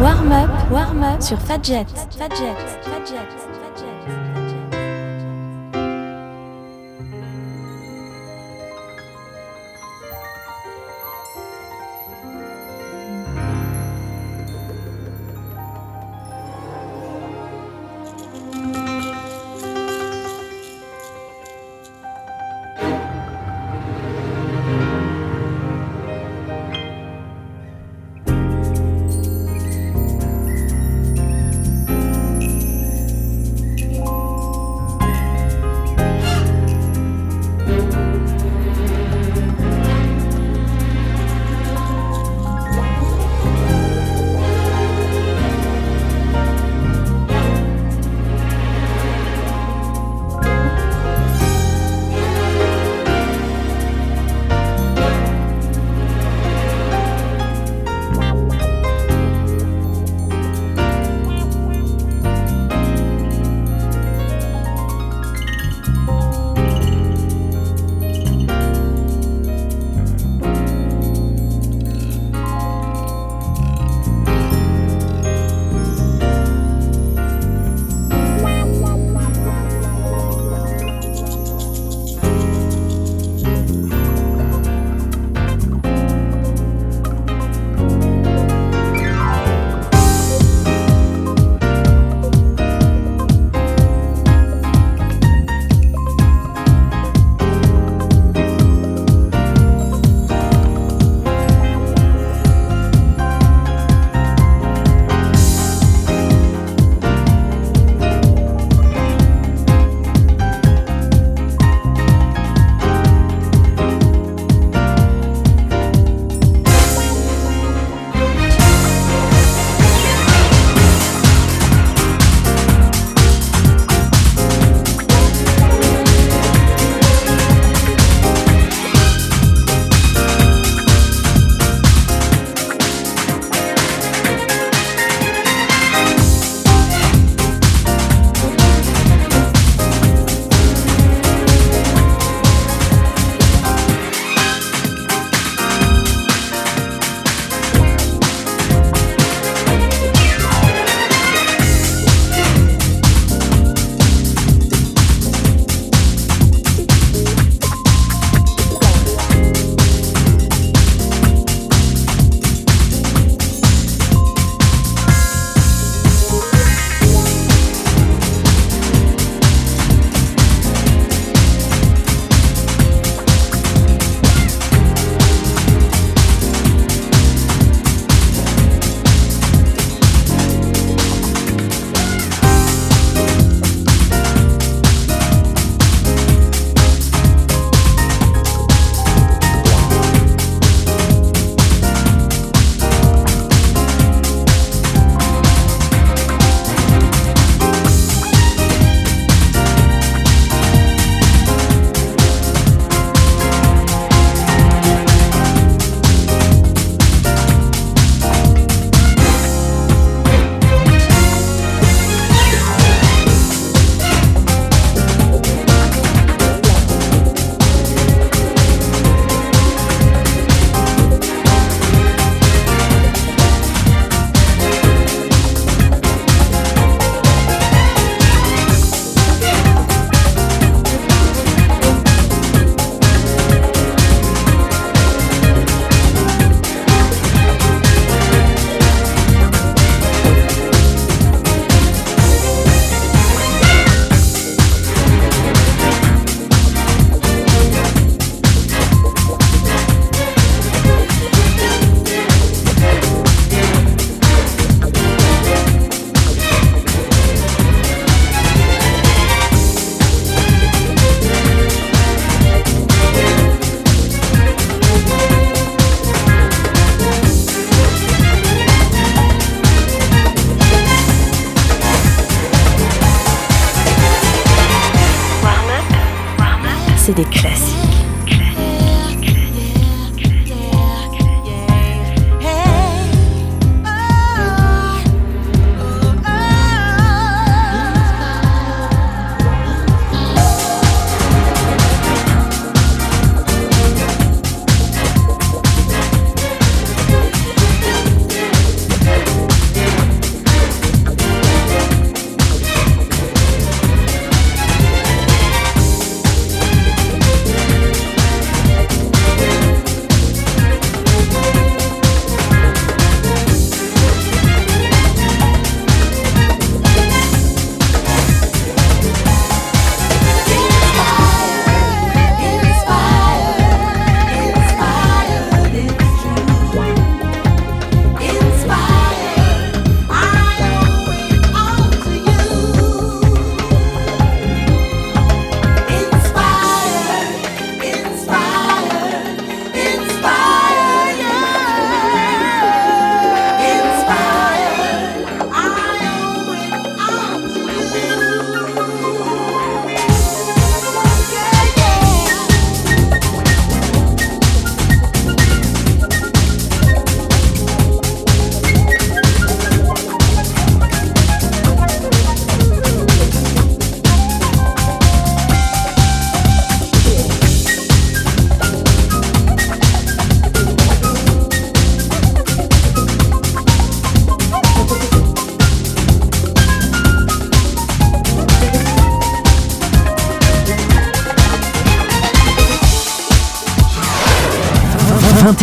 Warm up, Warm up, sur. Fadjet, Fadjet,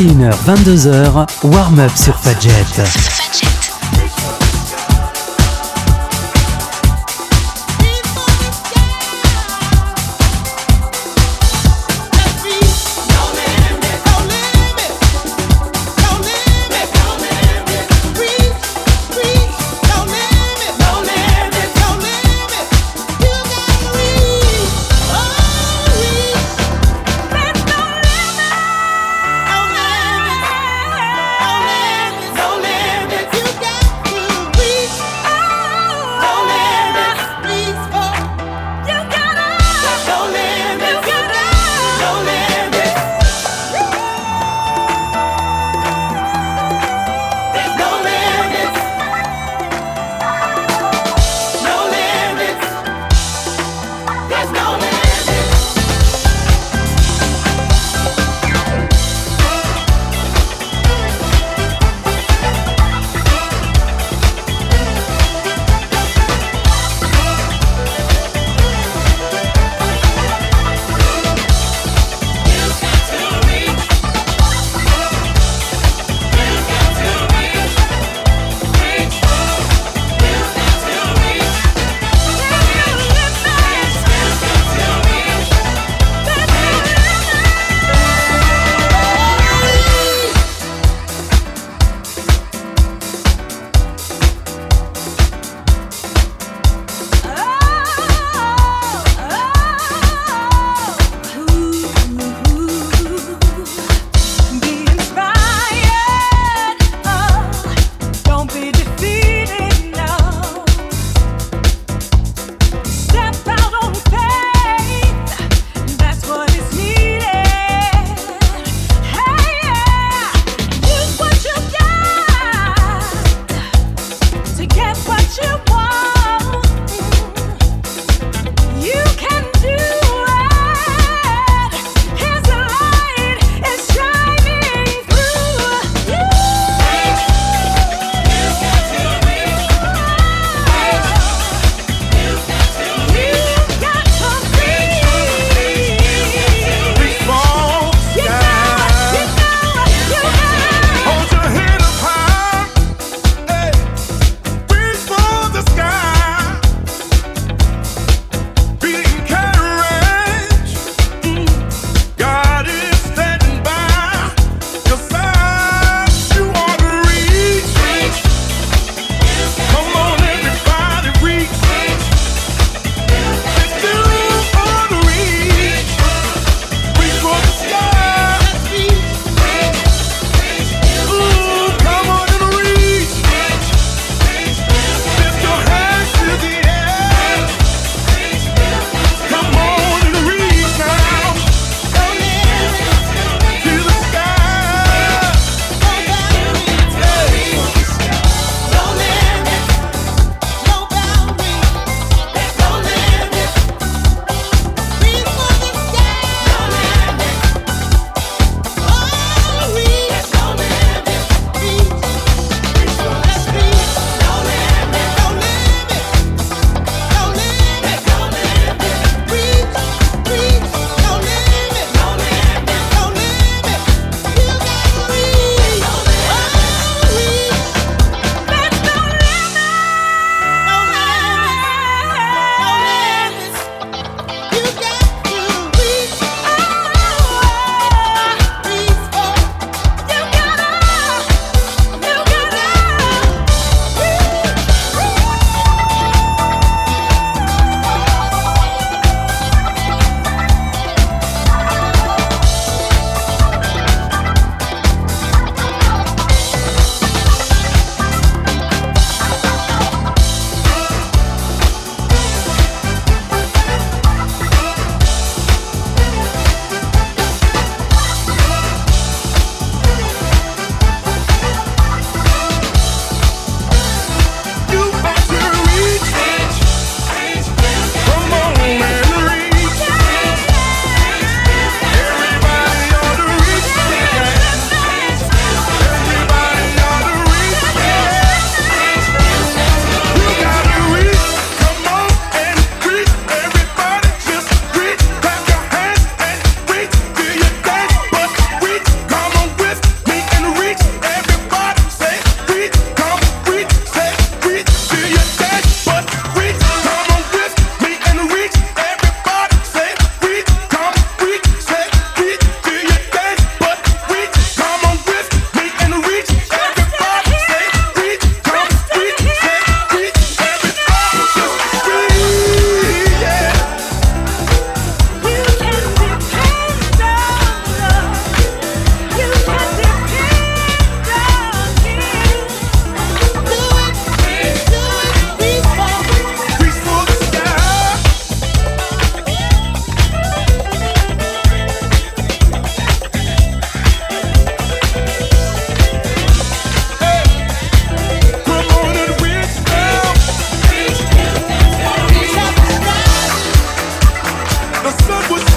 21h, 22h, warm-up sur Fadjet.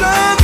sun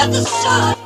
at the sun.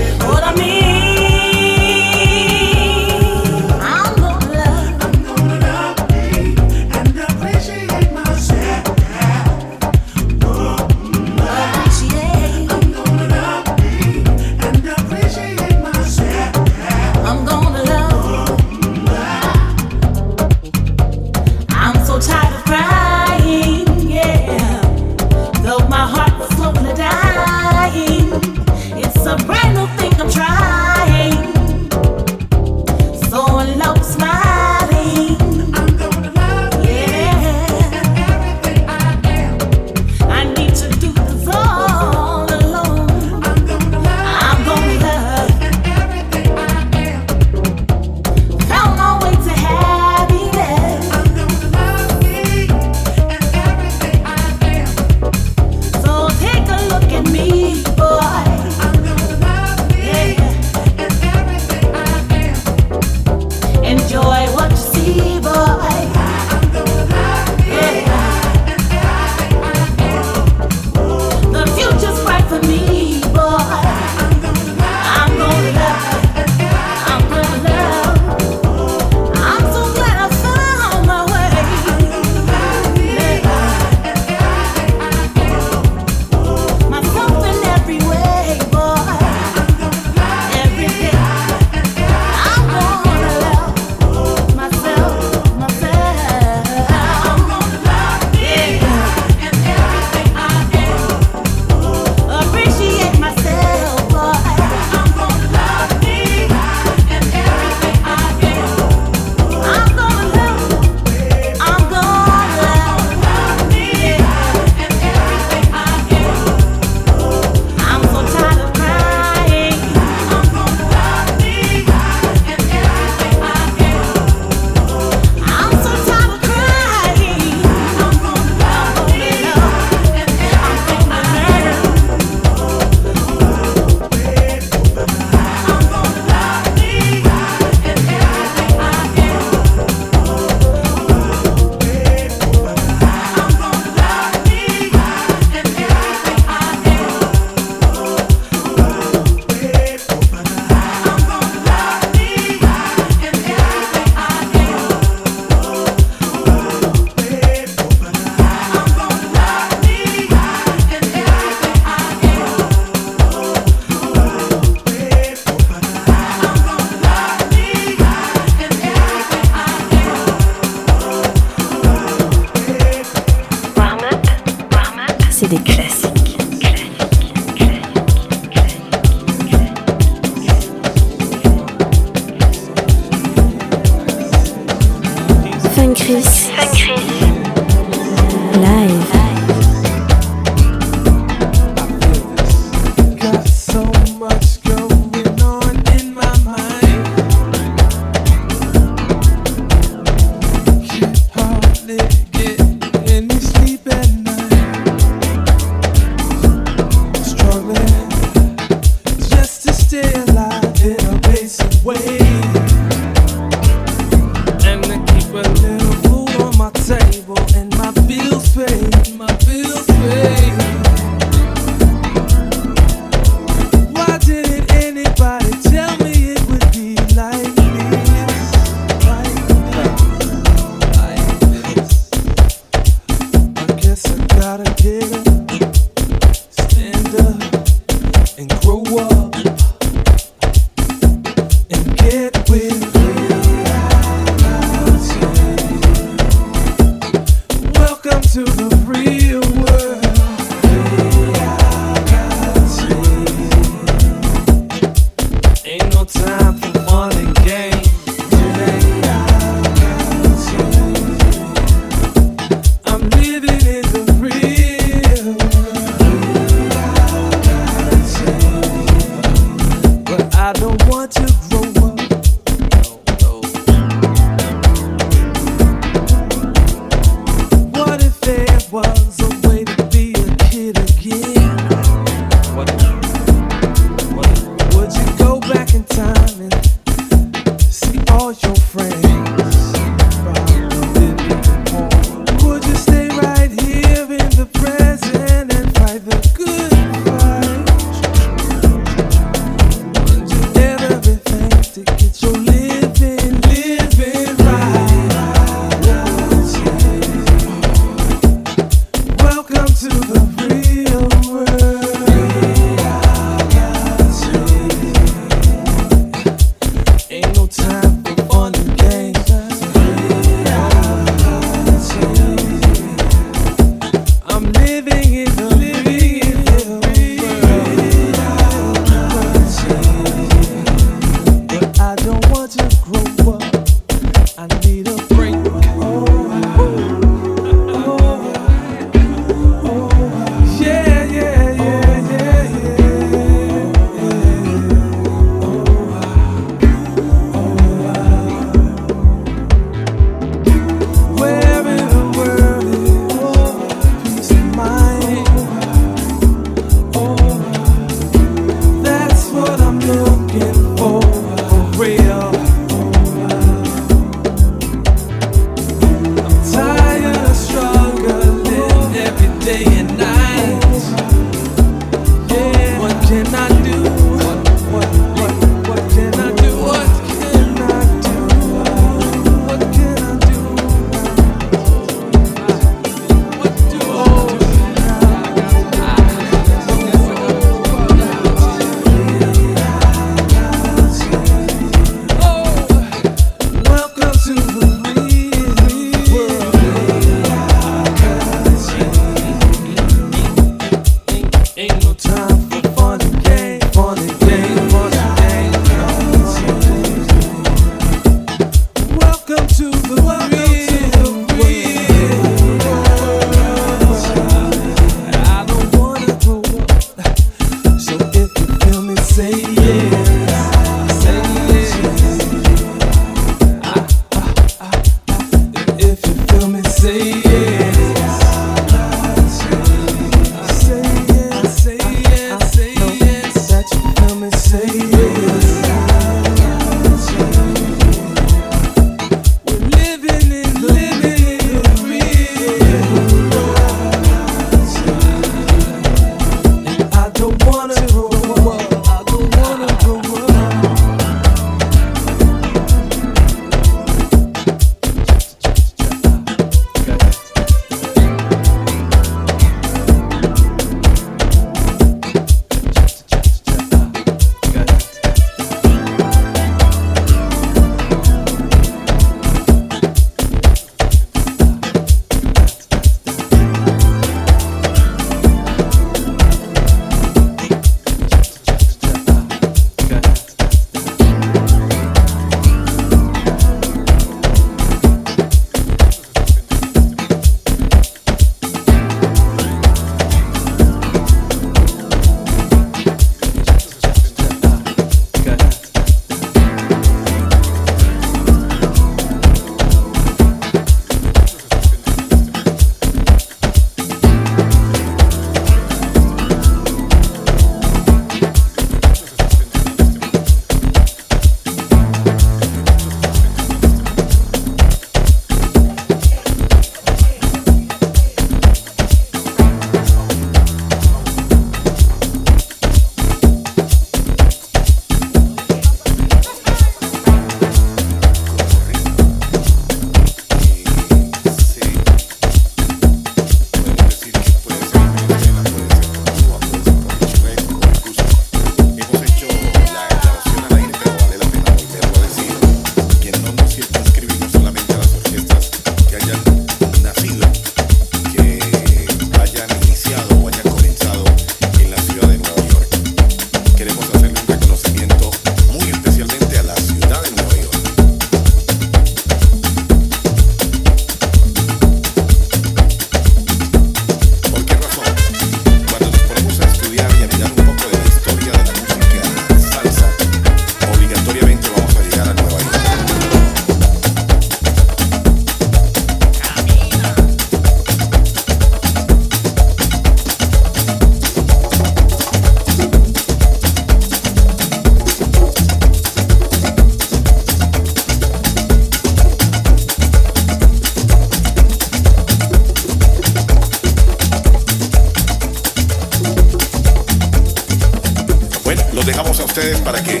dejamos a ustedes para que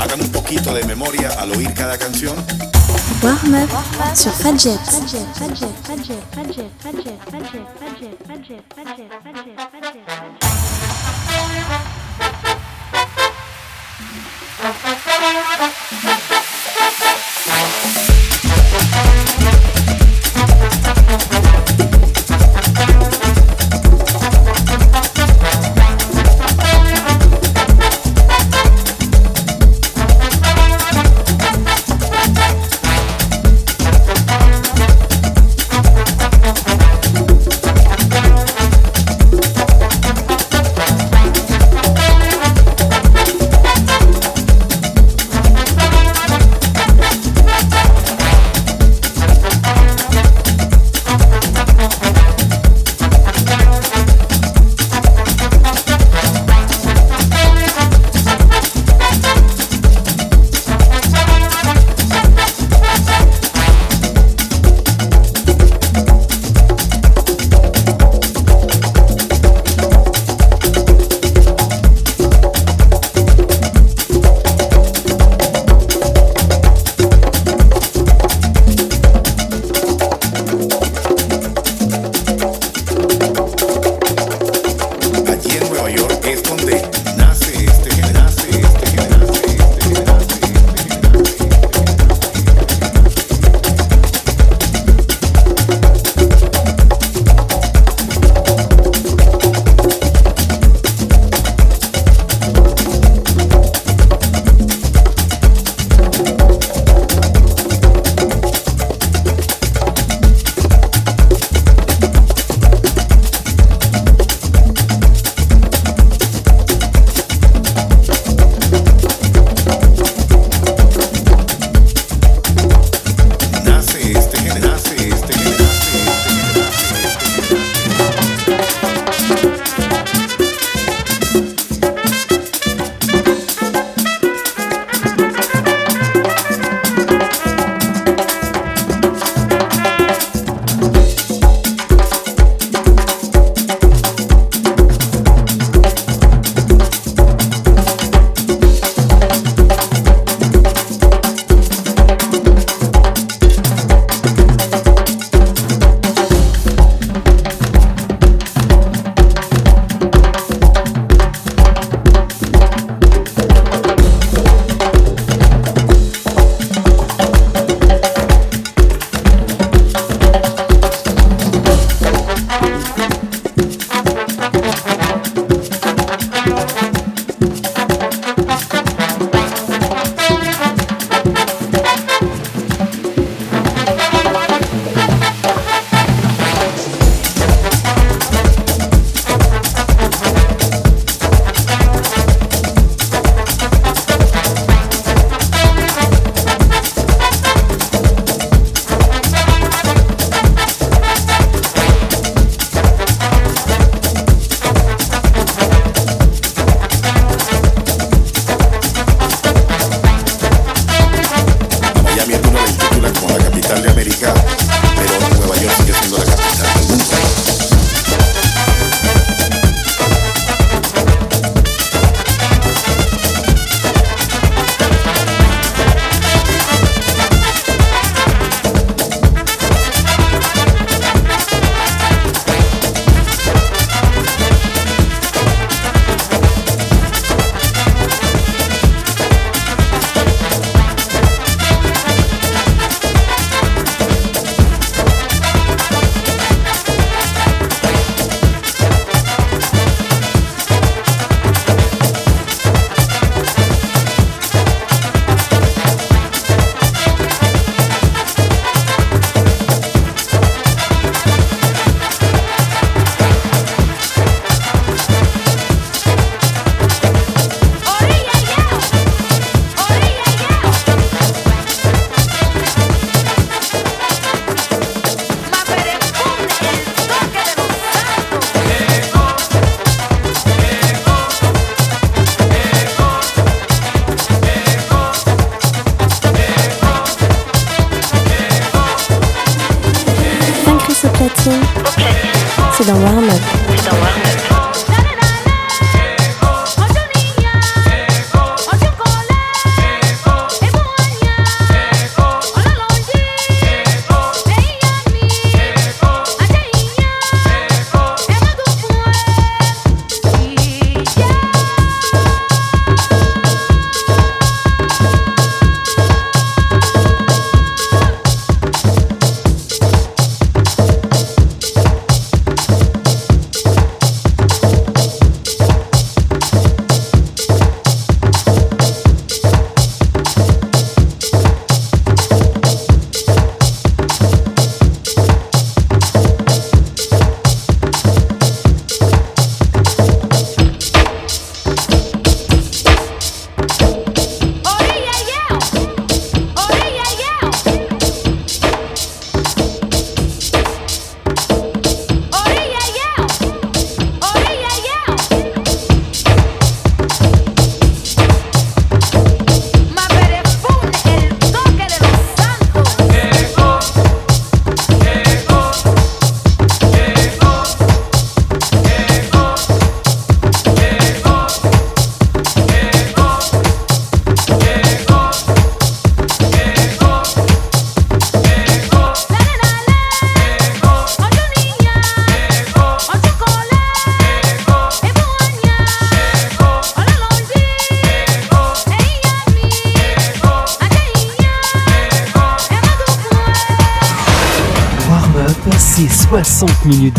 hagan un poquito de memoria al oír cada canción. Warm up sur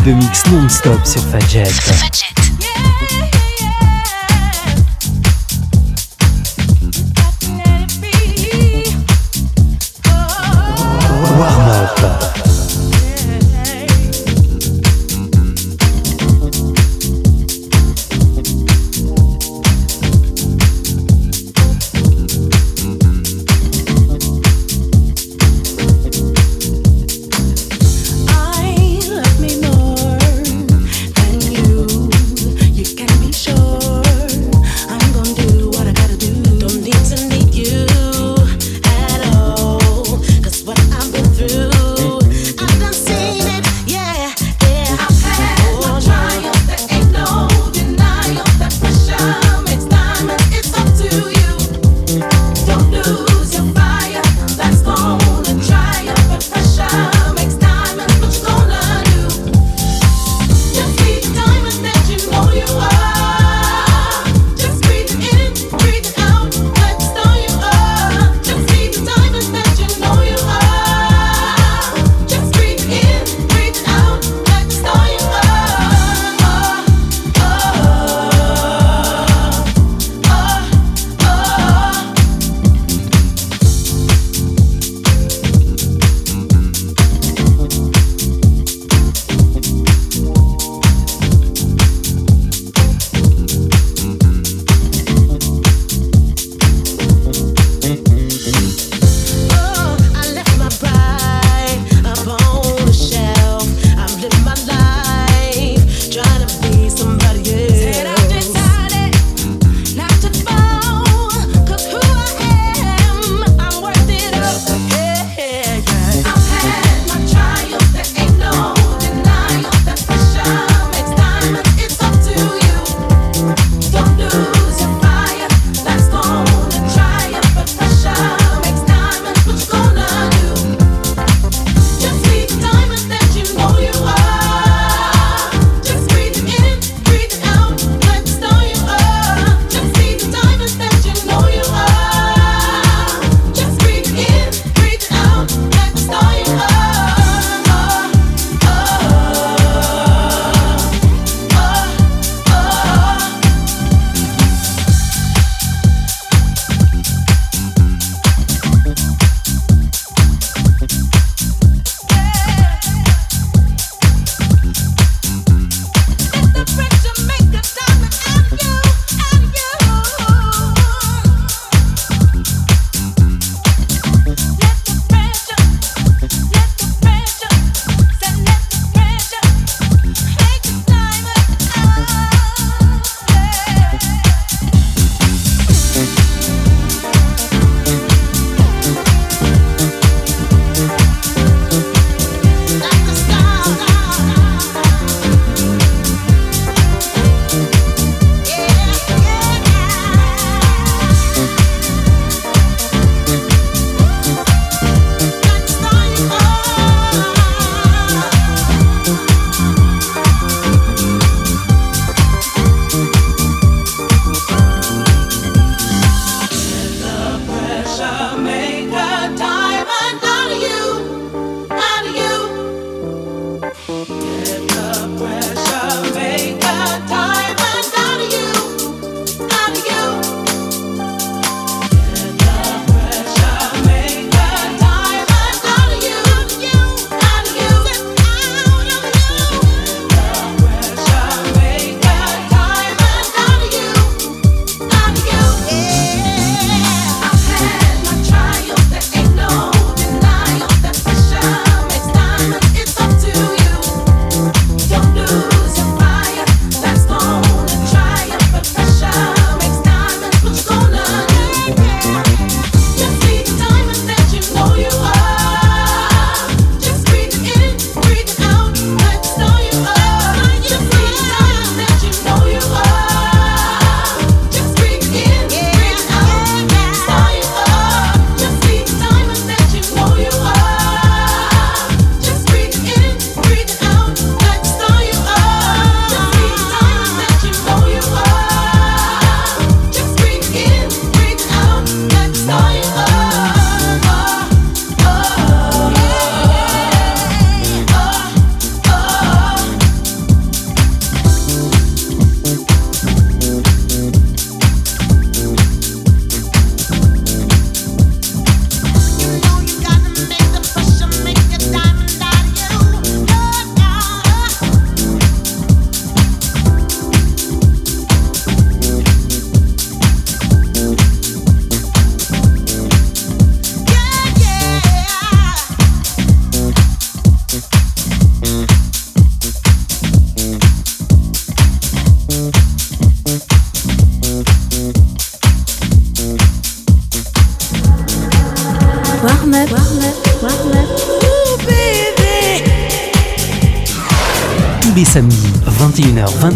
de mix non-stop sur Fadjet.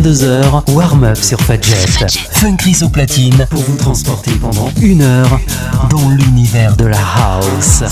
21h-22h, warm-up sur Fadjet. Fun Chris au platine pour vous transporter pendant une heure dans l'univers de la house.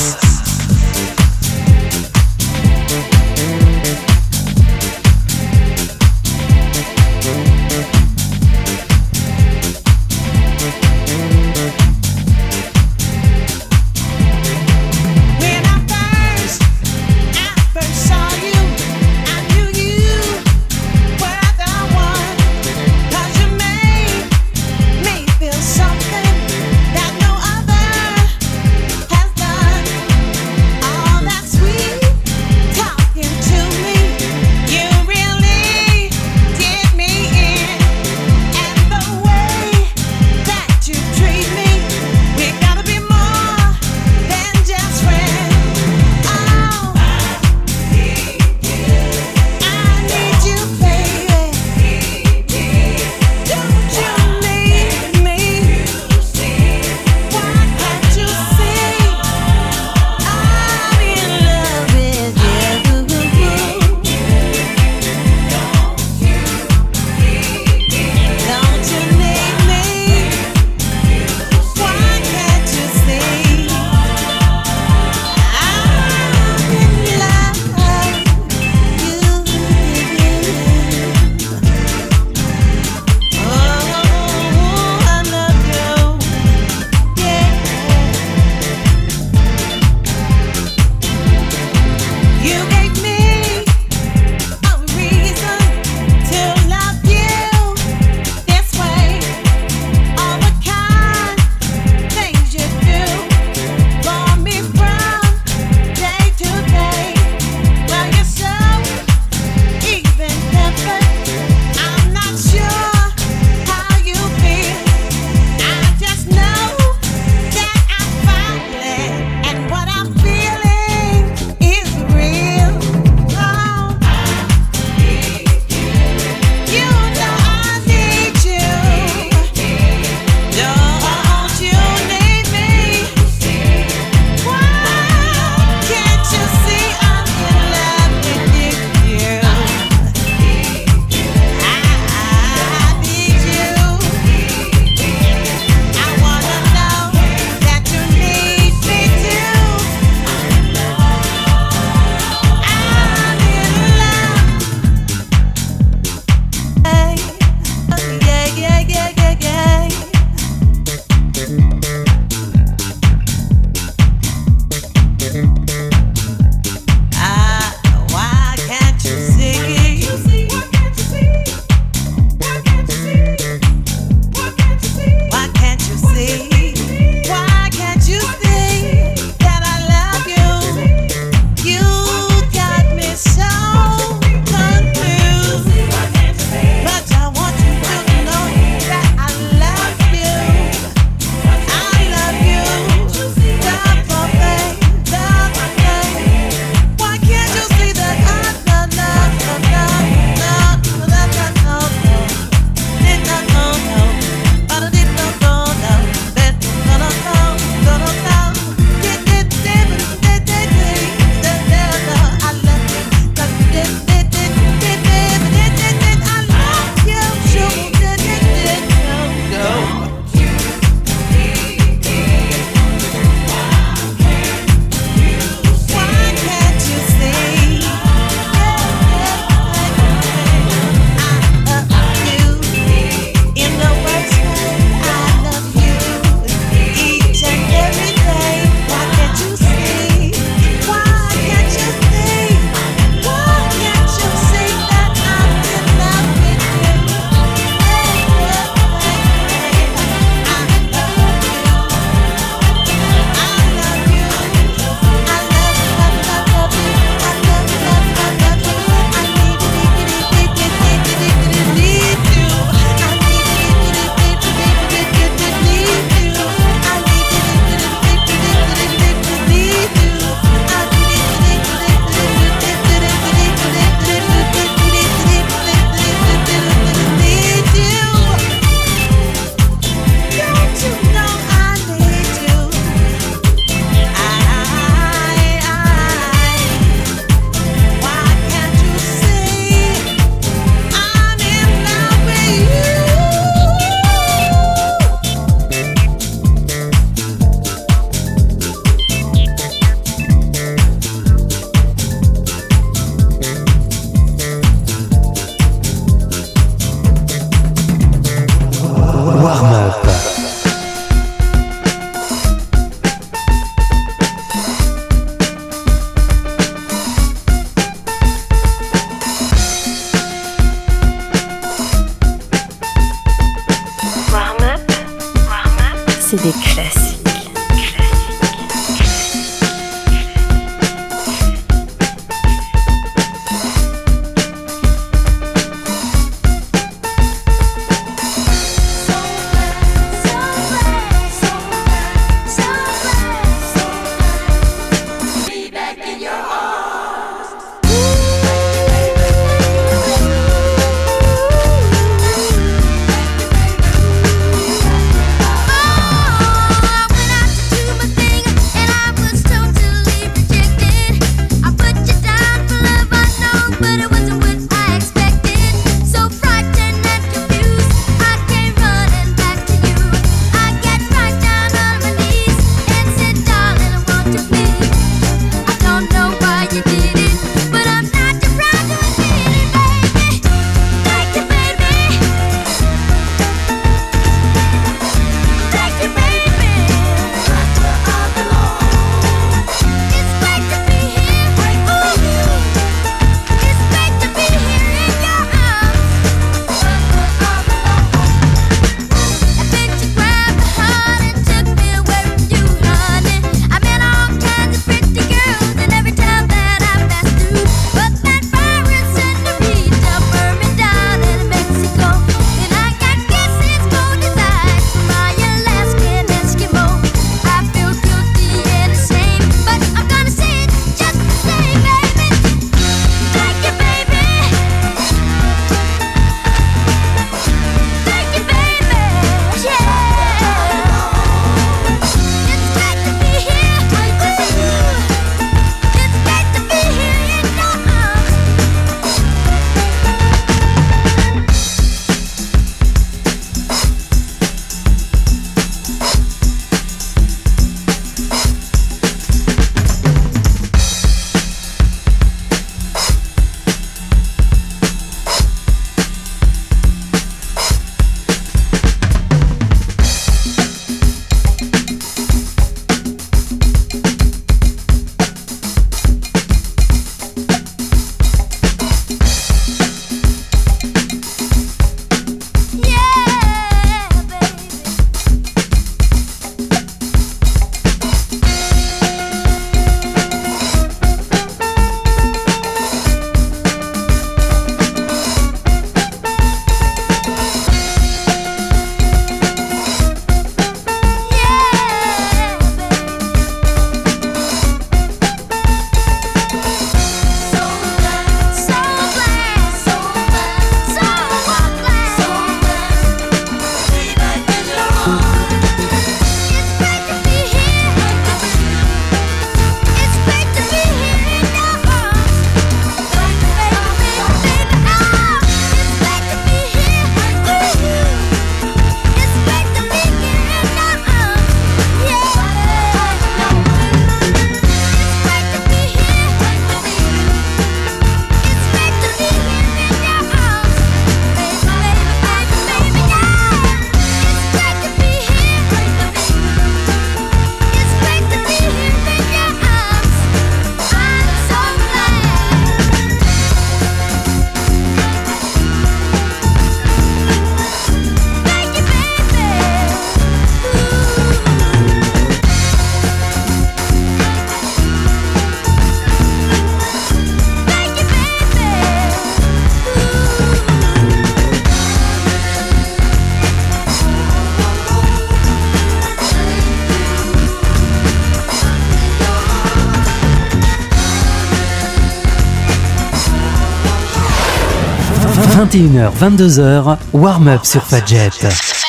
21h, 22h, warm-up sur Fadjet.